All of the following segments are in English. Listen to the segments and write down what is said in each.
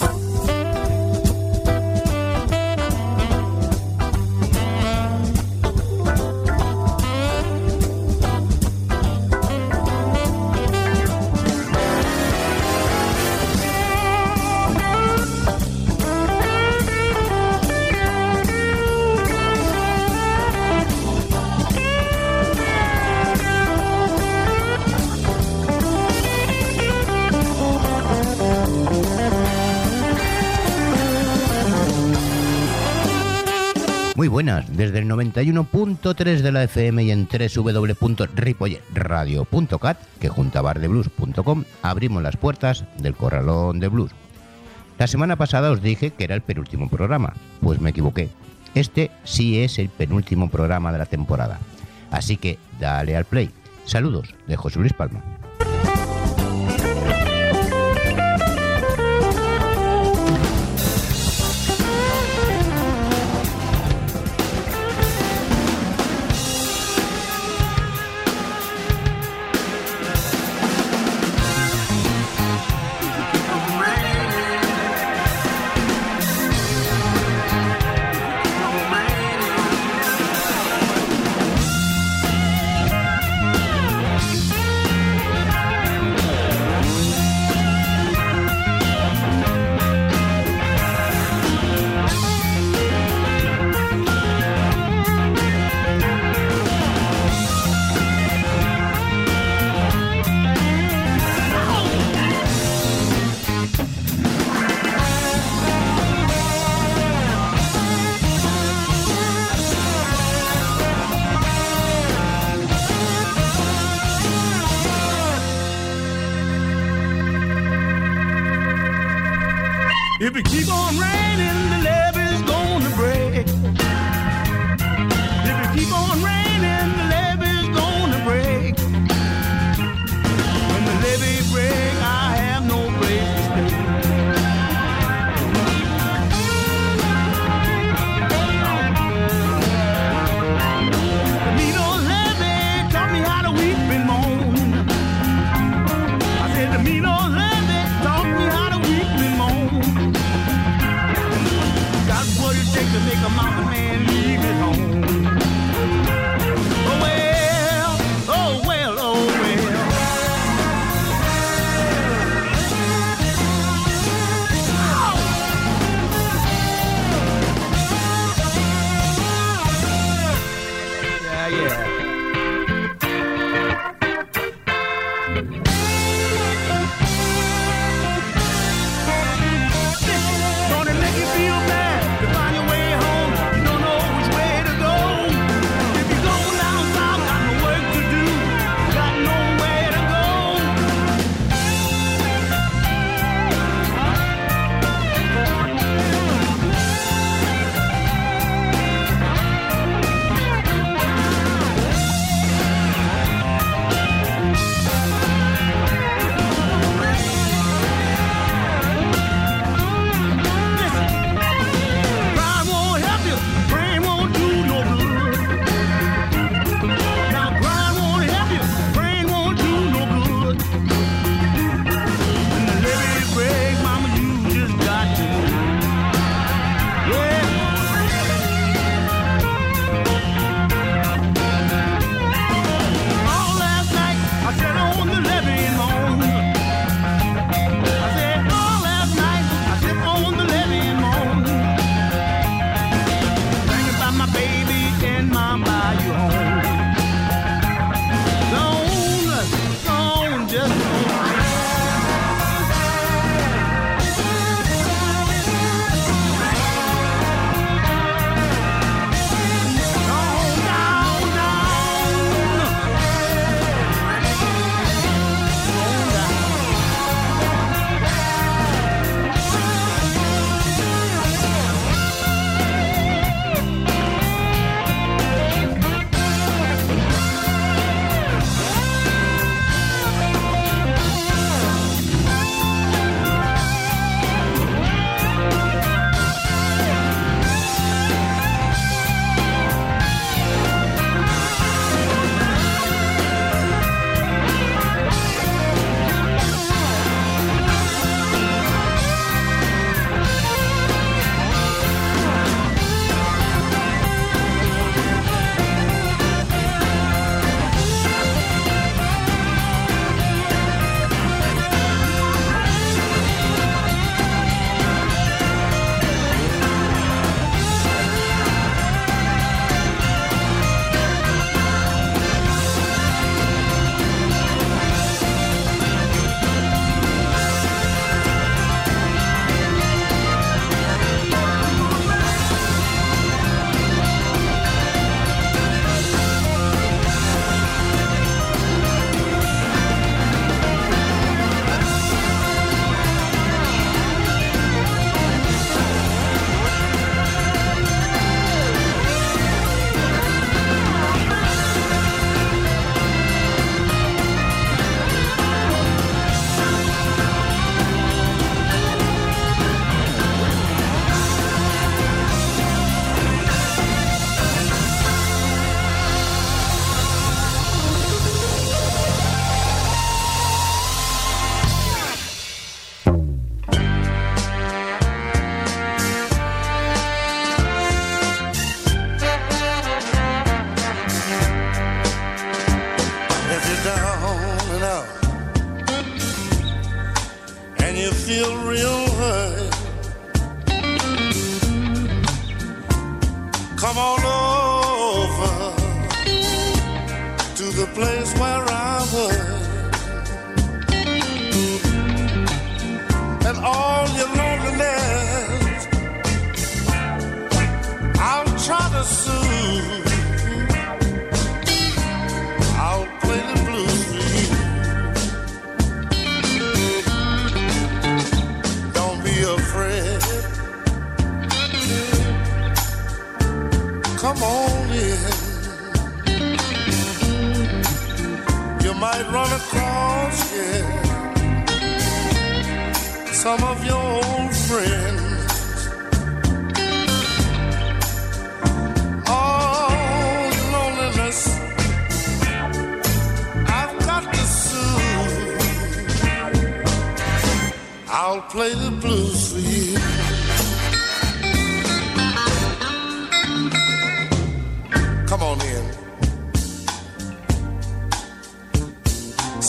Muy desde el 91.3 de la FM y en www.ripolletradio.cat, que junto a bardeblues.com abrimos las puertas del Corralón de Blues. La semana pasada os dije que era el penúltimo programa, pues me equivoqué. Este sí es el penúltimo programa de la temporada. Así que dale al play. Saludos de José Luis Palma. If it keep on raining,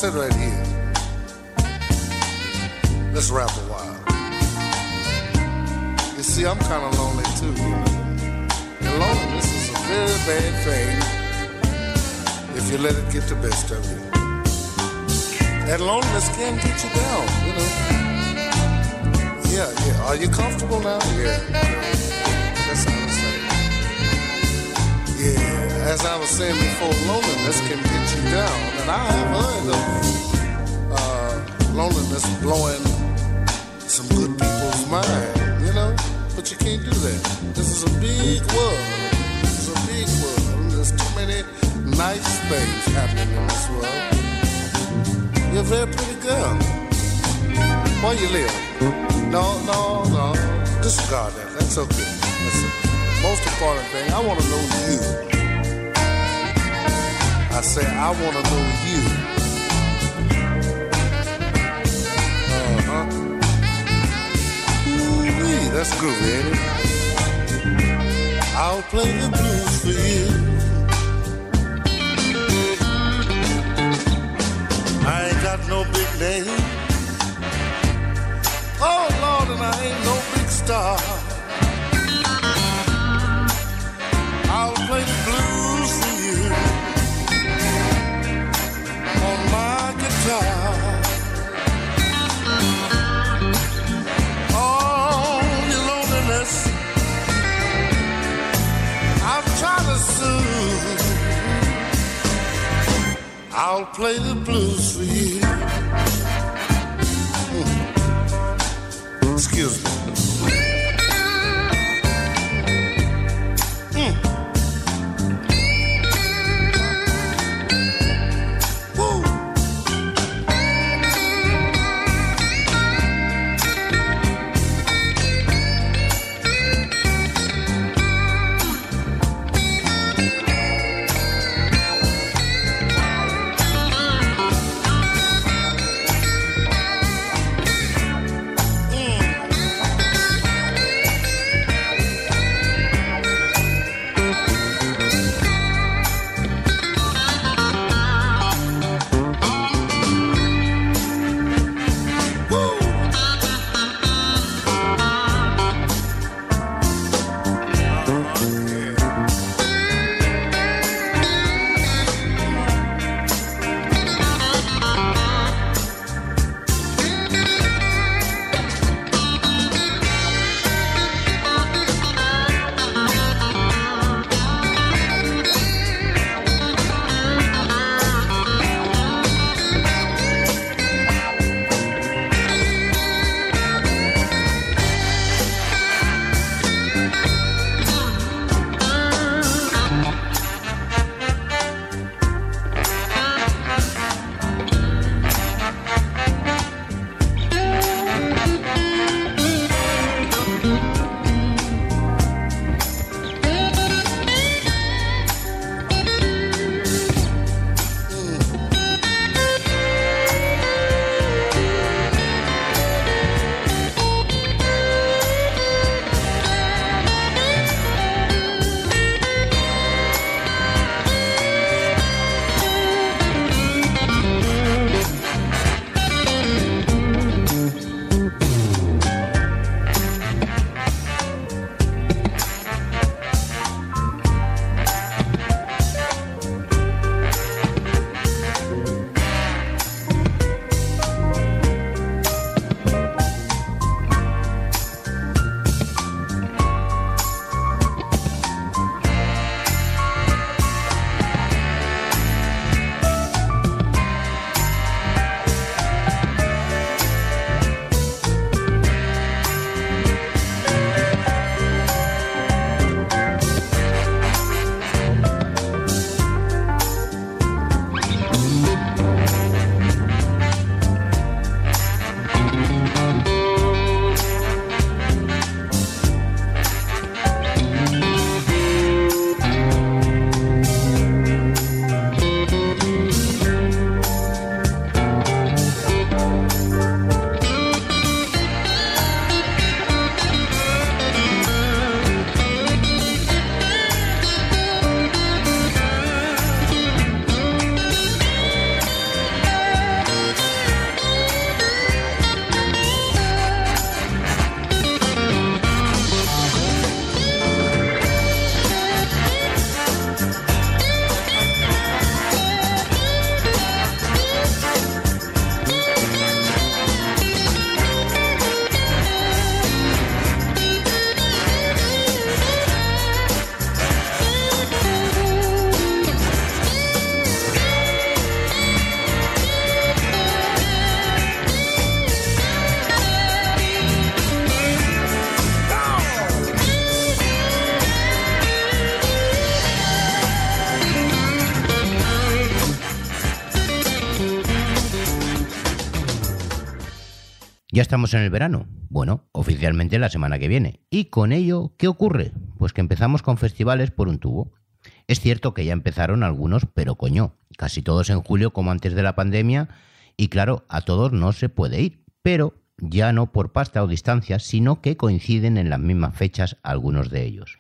Sit right here. Let's rap a while. You see, I'm kind of lonely too, you know. And loneliness is a very bad thing if you let it get the best of you. And loneliness can get you down, you know. Yeah, yeah. Are you comfortable now? Yeah. That's how I say. Yeah, as I was saying before, loneliness can get you down, and I have heard of uh, loneliness blowing some good people's mind, you know. But you can't do that. This is a big world. Is a big world. There's too many nice things happening in this world. You're a very pretty girl. Where you live? No, no, no. Disregard that. That's okay. That's the most important thing. I want to know you. I say I want to know you. Uh huh. Ooh, that's groovy, ain't it? I'll play the blues for you. I ain't got no big name. Oh Lord, and I ain't no big star. I'll play the blues for you I'll play the blues for you. Hmm. Excuse me. Ya estamos en el verano. Bueno, oficialmente la semana que viene. ¿Y con ello qué ocurre? Pues que empezamos con festivales por un tubo. Es cierto que ya empezaron algunos, pero coño, casi todos en julio como antes de la pandemia. Y claro, a todos no se puede ir, pero ya no por pasta o distancia, sino que coinciden en las mismas fechas algunos de ellos.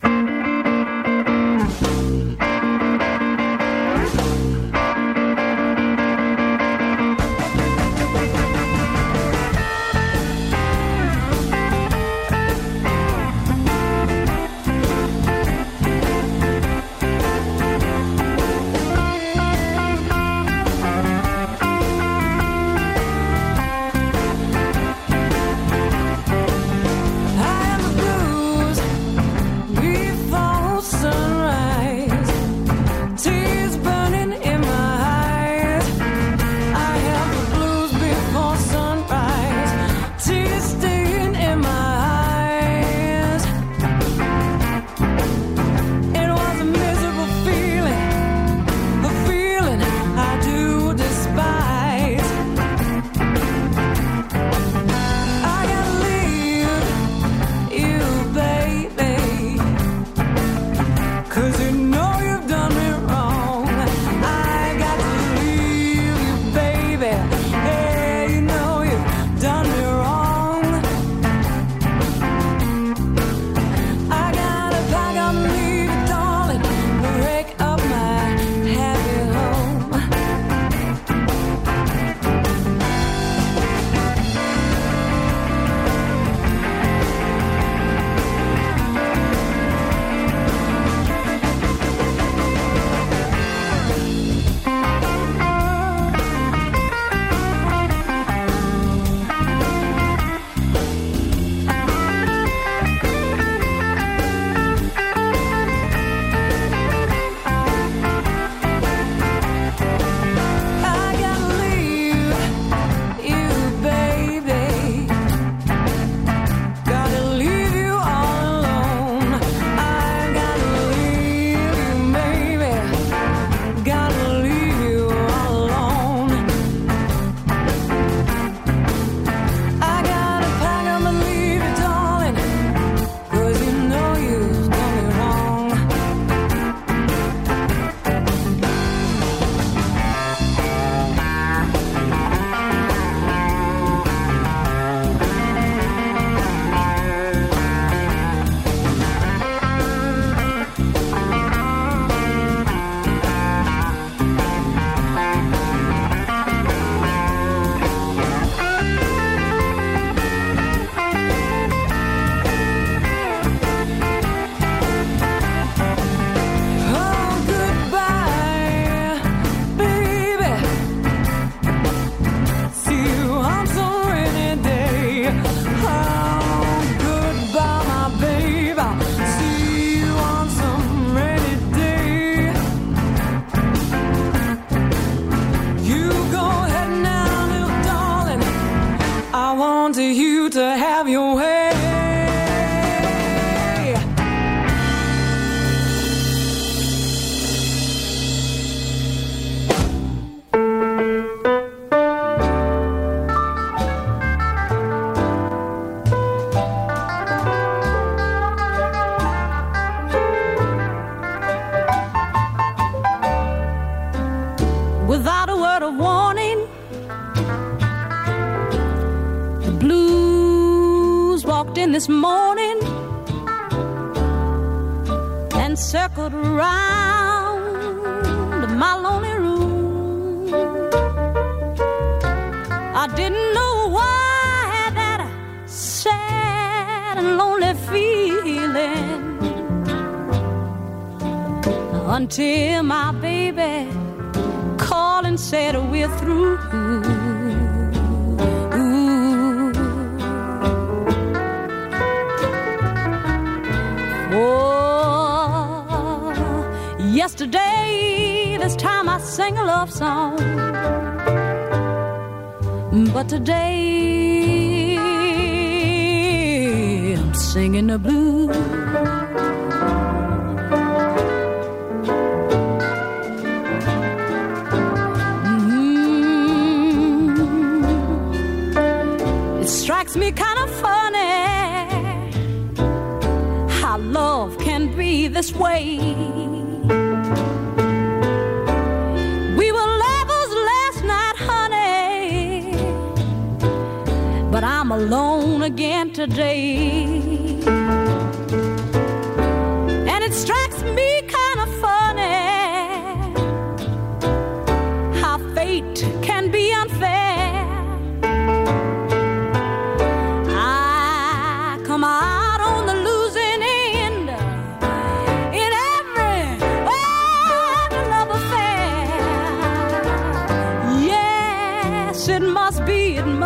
today.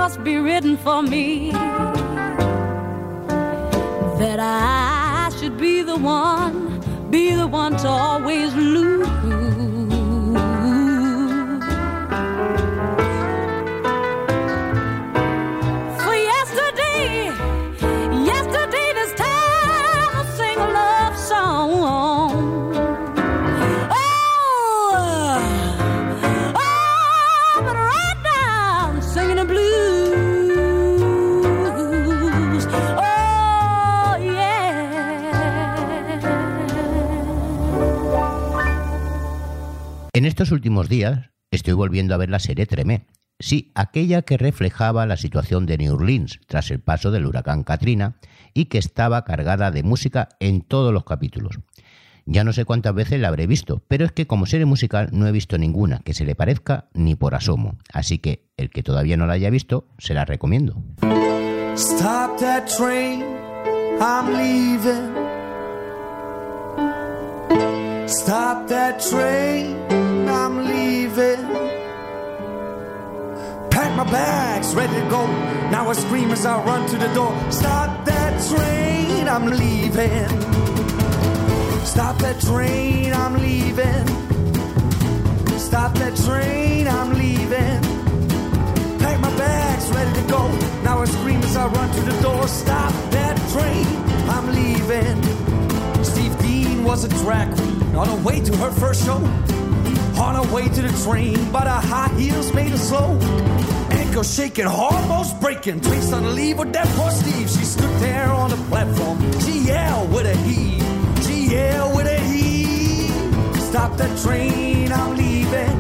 Must be written for me that I should be the one, be the one to always lose. Estos últimos días estoy volviendo a ver la serie Tremé. Sí, aquella que reflejaba la situación de New Orleans tras el paso del huracán Katrina y que estaba cargada de música en todos los capítulos. Ya no sé cuántas veces la habré visto, pero es que como serie musical no he visto ninguna que se le parezca ni por asomo. Así que el que todavía no la haya visto, se la recomiendo. Stop that train, I'm leaving. Stop that train, I'm leaving. Pack my bags, ready to go. Now I scream as I run to the door. Stop that train, I'm leaving. Stop that train, I'm leaving. Stop that train, I'm leaving. Pack my bags, ready to go. Now I scream as I run to the door. Stop that train, I'm leaving. Steve Dean was a drag queen on her way to her first show. On her way to the train, but her high heels made her slow. Ankle shaking, almost breaking. Drinks on the leave with that poor Steve. She stood there on the platform. She yelled with a heave. She yelled with a heave. Stop that train, I'm leaving.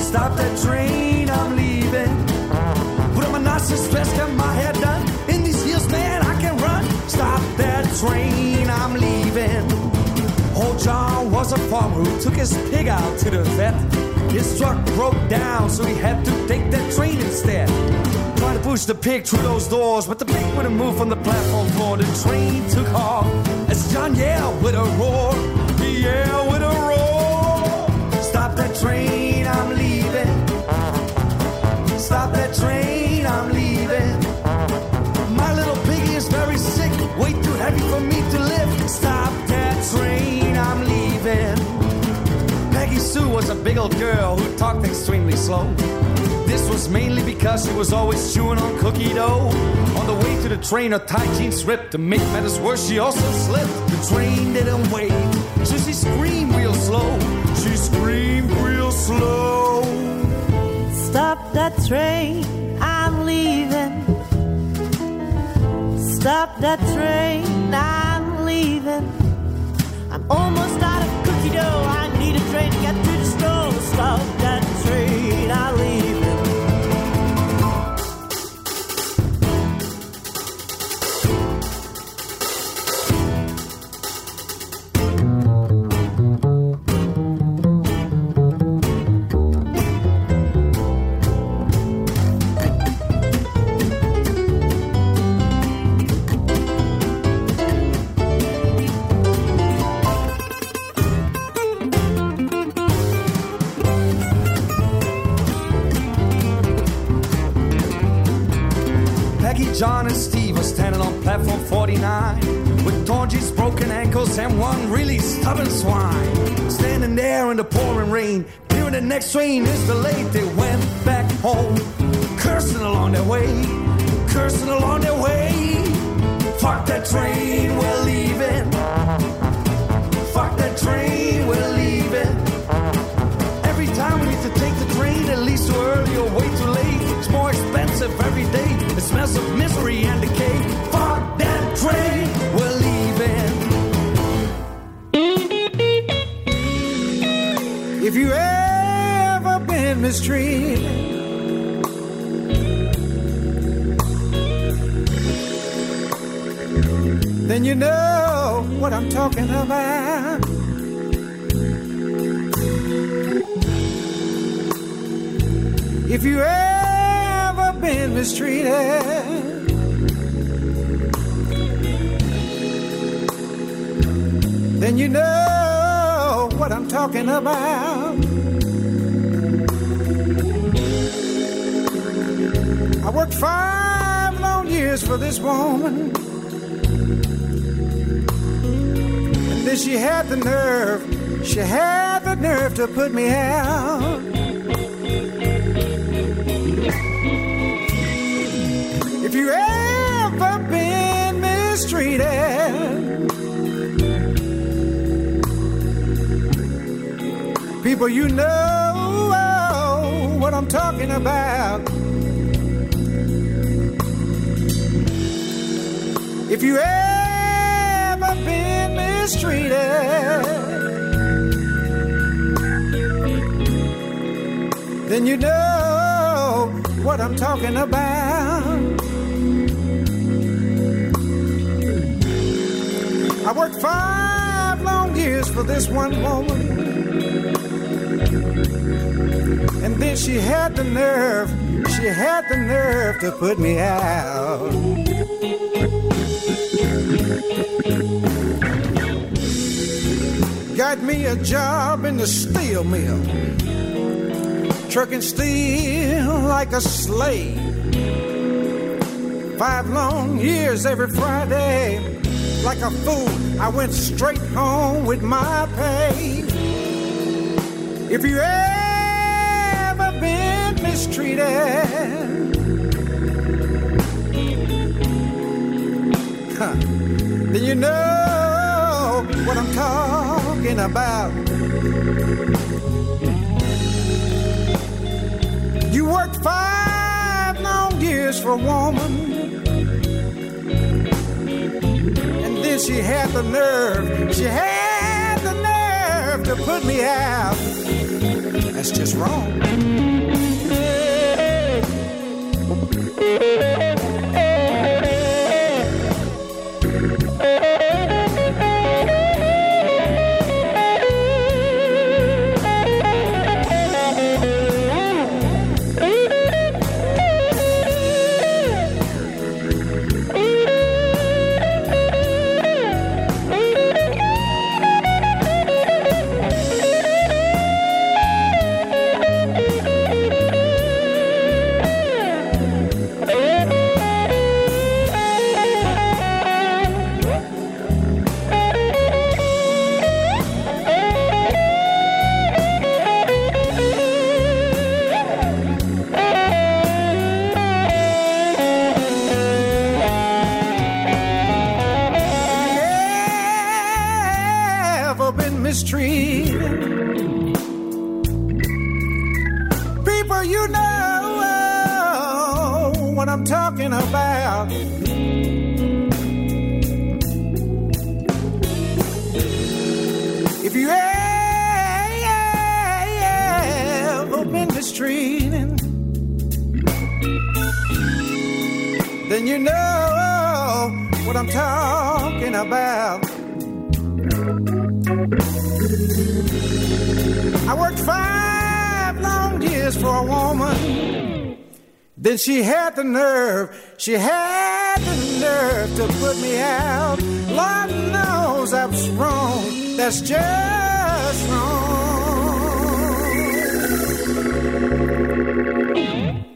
Stop that train, I'm leaving. Put on my Nazi dress, get my hair done. In these heels, man, I can run. Stop that train, was a farmer who took his pig out to the vet. His truck broke down, so he had to take that train instead. Trying to push the pig through those doors, but the pig wouldn't move from the platform floor. The train took off as John yelled with a roar. He yelled a big old girl who talked extremely slow. This was mainly because she was always chewing on cookie dough. On the way to the train, her tight jeans ripped. To make matters worse, she also slipped. The train didn't wait, so she screamed real slow. She screamed real slow. Stop that train, I'm leaving. Stop that train, I'm leaving. I'm almost out of cookie dough. I need a train to get store. Stop stubborn swine. Standing there in the pouring rain, hearing the next train is delayed. They went back home, cursing along their way, cursing along their way. Fuck that train, we're leaving. Fuck that train, we're leaving. Every time we need to take the train, at least too early or way too late. It's more expensive every day. It smells of misery If you ever been mistreated. then you know what I'm talking about. If you ever been mistreated, then you know what I'm talking about. Five long years for this woman. And then she had the nerve, she had the nerve to put me out. If you ever been mistreated, people, you know oh, what I'm talking about. If you ever been mistreated, then you know what I'm talking about. I worked five long years for this one woman. And then she had the nerve, she had the nerve to put me out. Got me a job in the steel mill, trucking steel like a slave. Five long years every Friday, like a fool, I went straight home with my pay. If you ever been mistreated, you know what I'm talking about. You worked five long years for a woman, and then she had the nerve, she had the nerve to put me out. That's just wrong.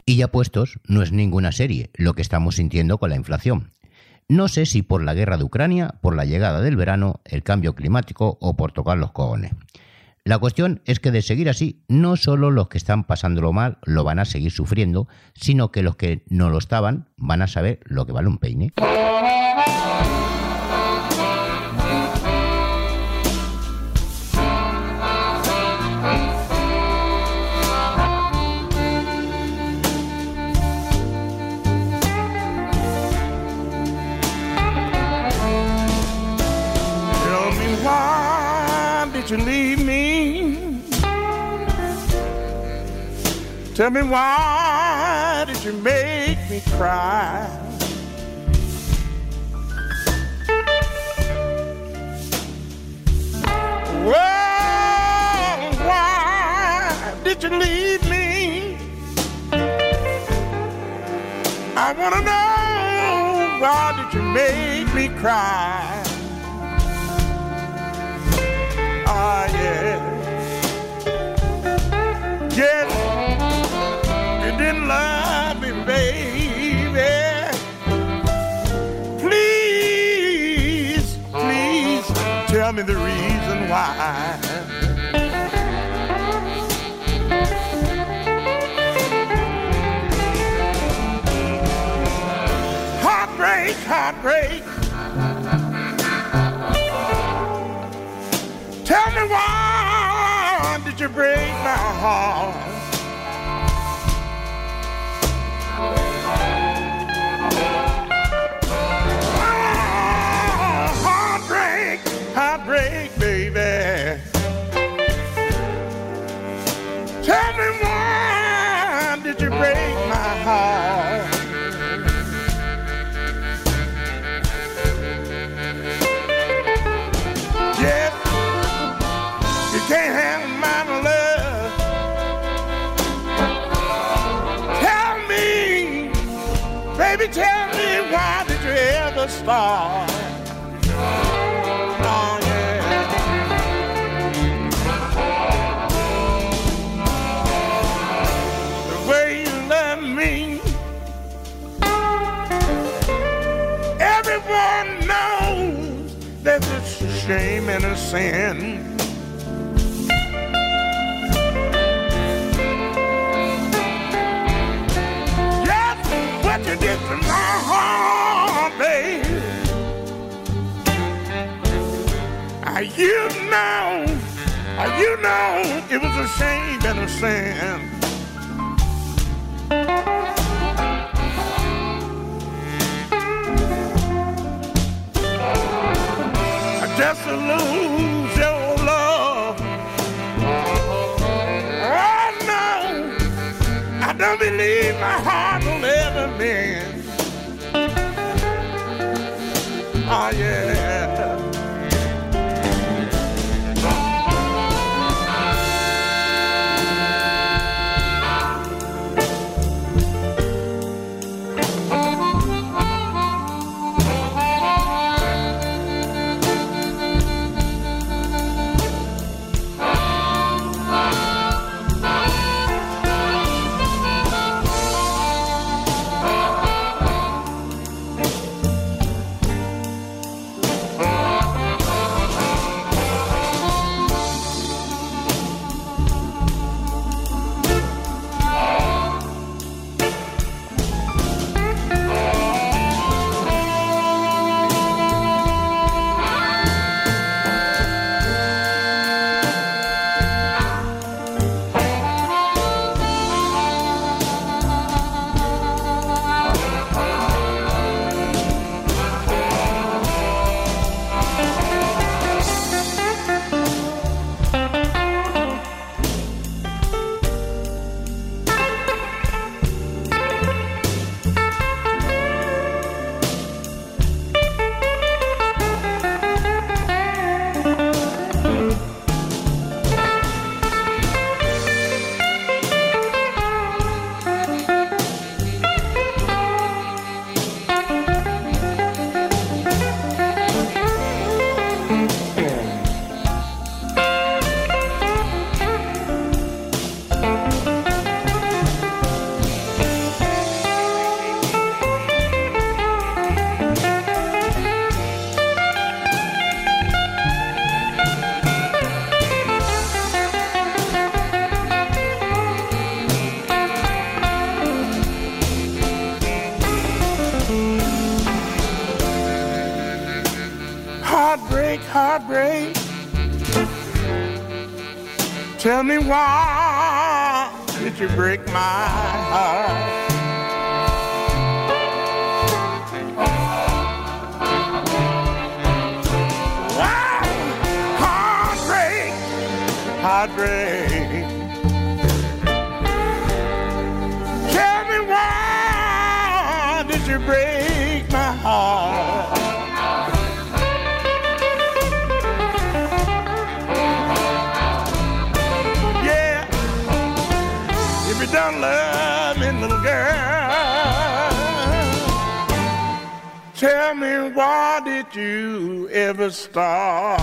Y ya puestos, no es ninguna serie lo que estamos sintiendo con la inflación. No sé si por la guerra de Ucrania, por la llegada del verano, el cambio climático o por tocar los cojones. La cuestión es que de seguir así, no solo los que están pasándolo mal lo van a seguir sufriendo, sino que los que no lo estaban van a saber lo que vale un peine. Tell me why did you make me cry? Well, why did you leave me? I wanna know why did you make me cry? Ah, yeah. Yeah love me, baby. Please, please tell me the reason why. Heartbreak, heartbreak. Tell me why did you break my heart? The way you me, everyone knows that it's a shame and a sin. What you did to my heart, You know, you know, it was a shame and a sin. I just to lose your love. Oh no, I don't believe my heart will ever mend. Oh yeah.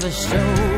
the show.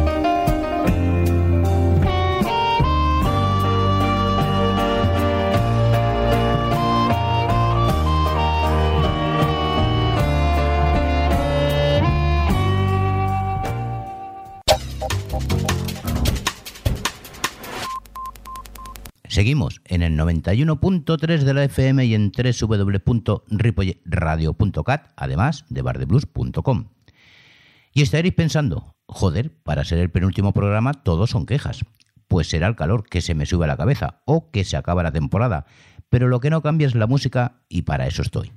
Seguimos en el 91.3 de la FM y en www.ripoyradio.cat, además de bardeblues.com. Y estaréis pensando, joder, para ser el penúltimo programa todos son quejas. Pues será el calor que se me sube a la cabeza o que se acaba la temporada. Pero lo que no cambia es la música y para eso estoy.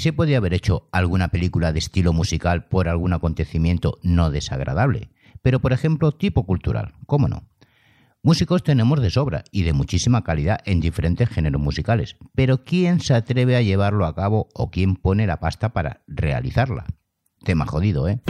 se podía haber hecho alguna película de estilo musical por algún acontecimiento no desagradable, pero por ejemplo tipo cultural, ¿cómo no? Músicos tenemos de sobra y de muchísima calidad en diferentes géneros musicales, pero ¿quién se atreve a llevarlo a cabo o quién pone la pasta para realizarla? Tema jodido, ¿eh?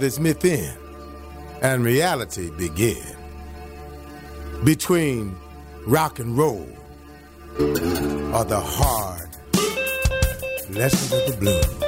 Myth end and reality begin. Between rock and roll are the hard lessons of the blues.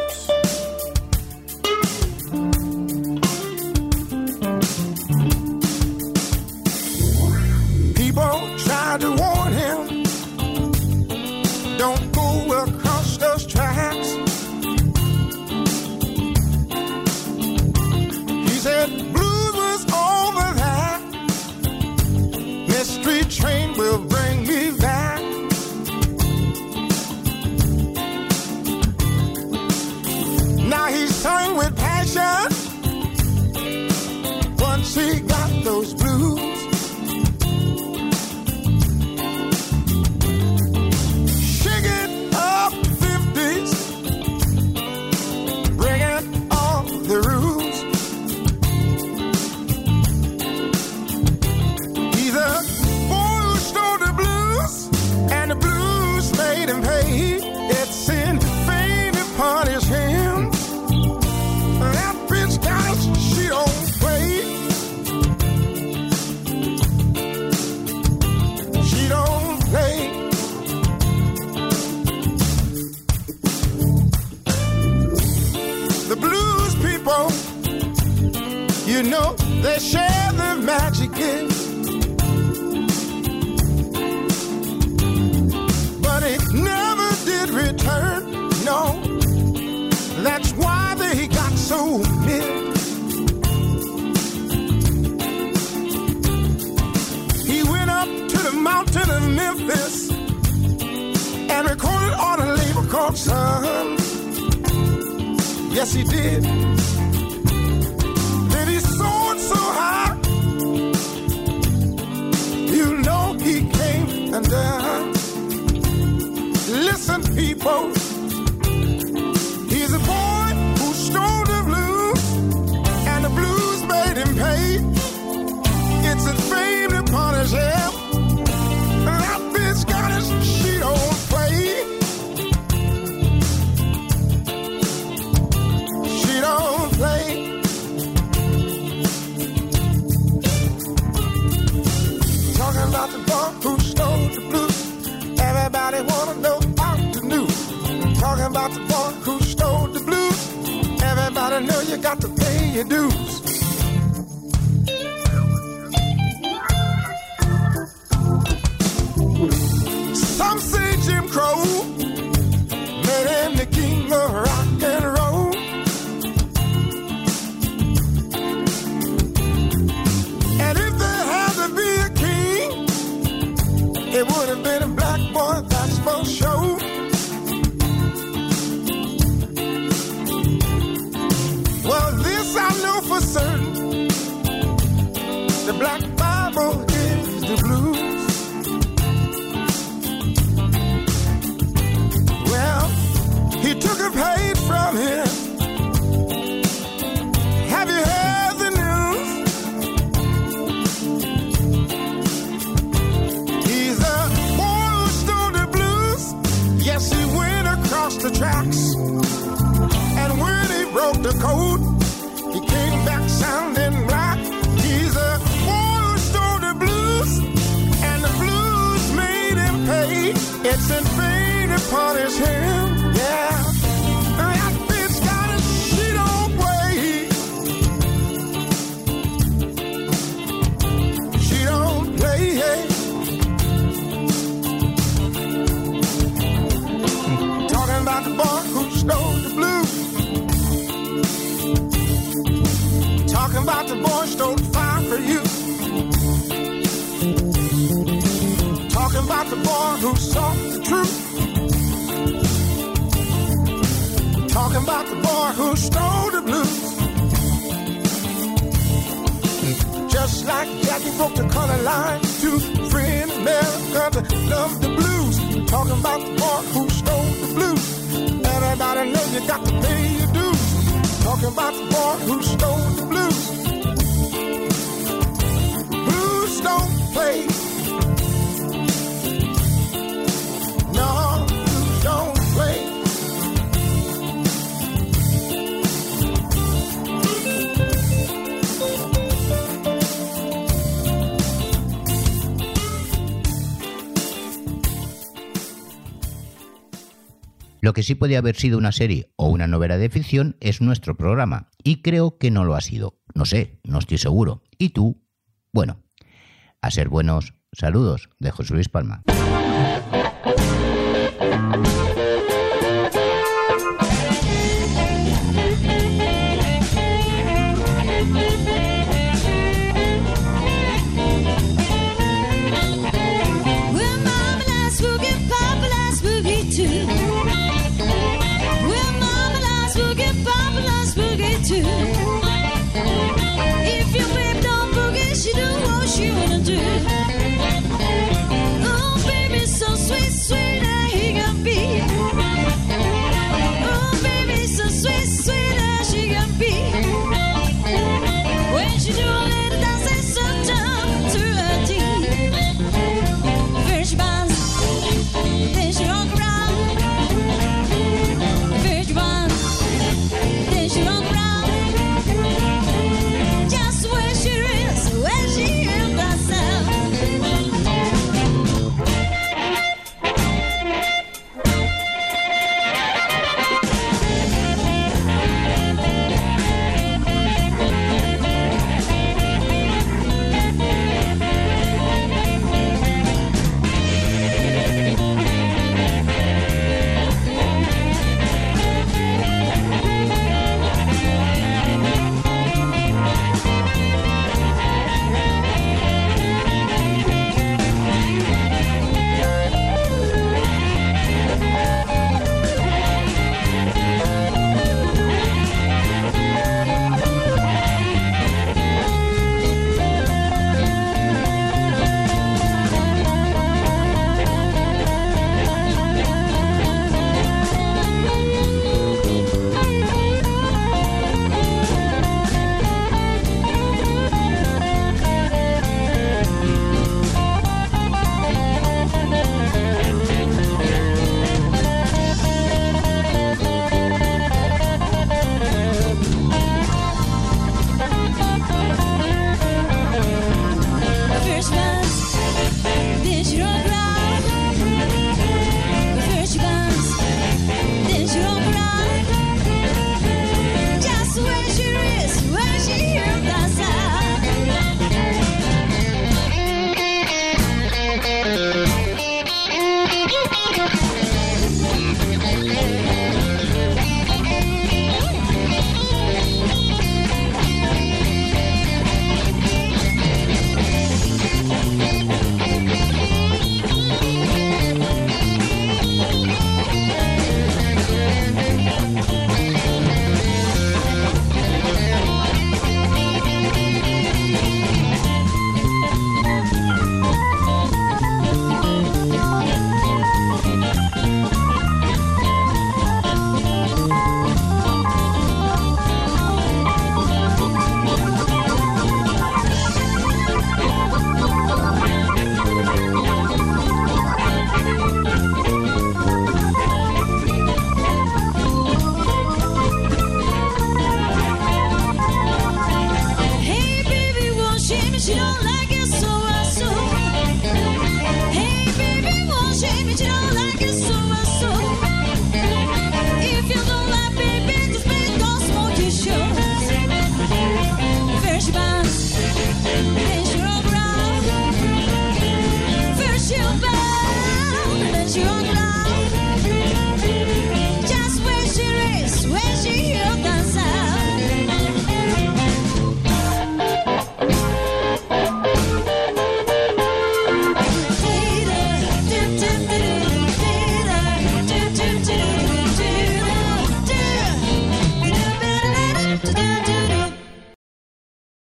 Yes, he did. Then he soared so high. You know he came and down. Listen, people. Everybody know you got to pay your dues. Tracks. And when he broke the code, he came back sounding black. He's a boy who stole the blues. And the blues made him pay. It's in vain to punish him. About the boy stole fire for you. Talking about the boy who saw the truth. Talking about the boy who stole the blues. Just like Jackie broke the color line to free America to love the blues. Talking about the boy who stole the blues. Everybody know you got to pay. Talking about the boy who stole the blues. Blues don't play. Lo que sí podía haber sido una serie o una novela de ficción es nuestro programa, y creo que no lo ha sido. No sé, no estoy seguro. ¿Y tú? Bueno, a ser buenos, saludos de José Luis Palma.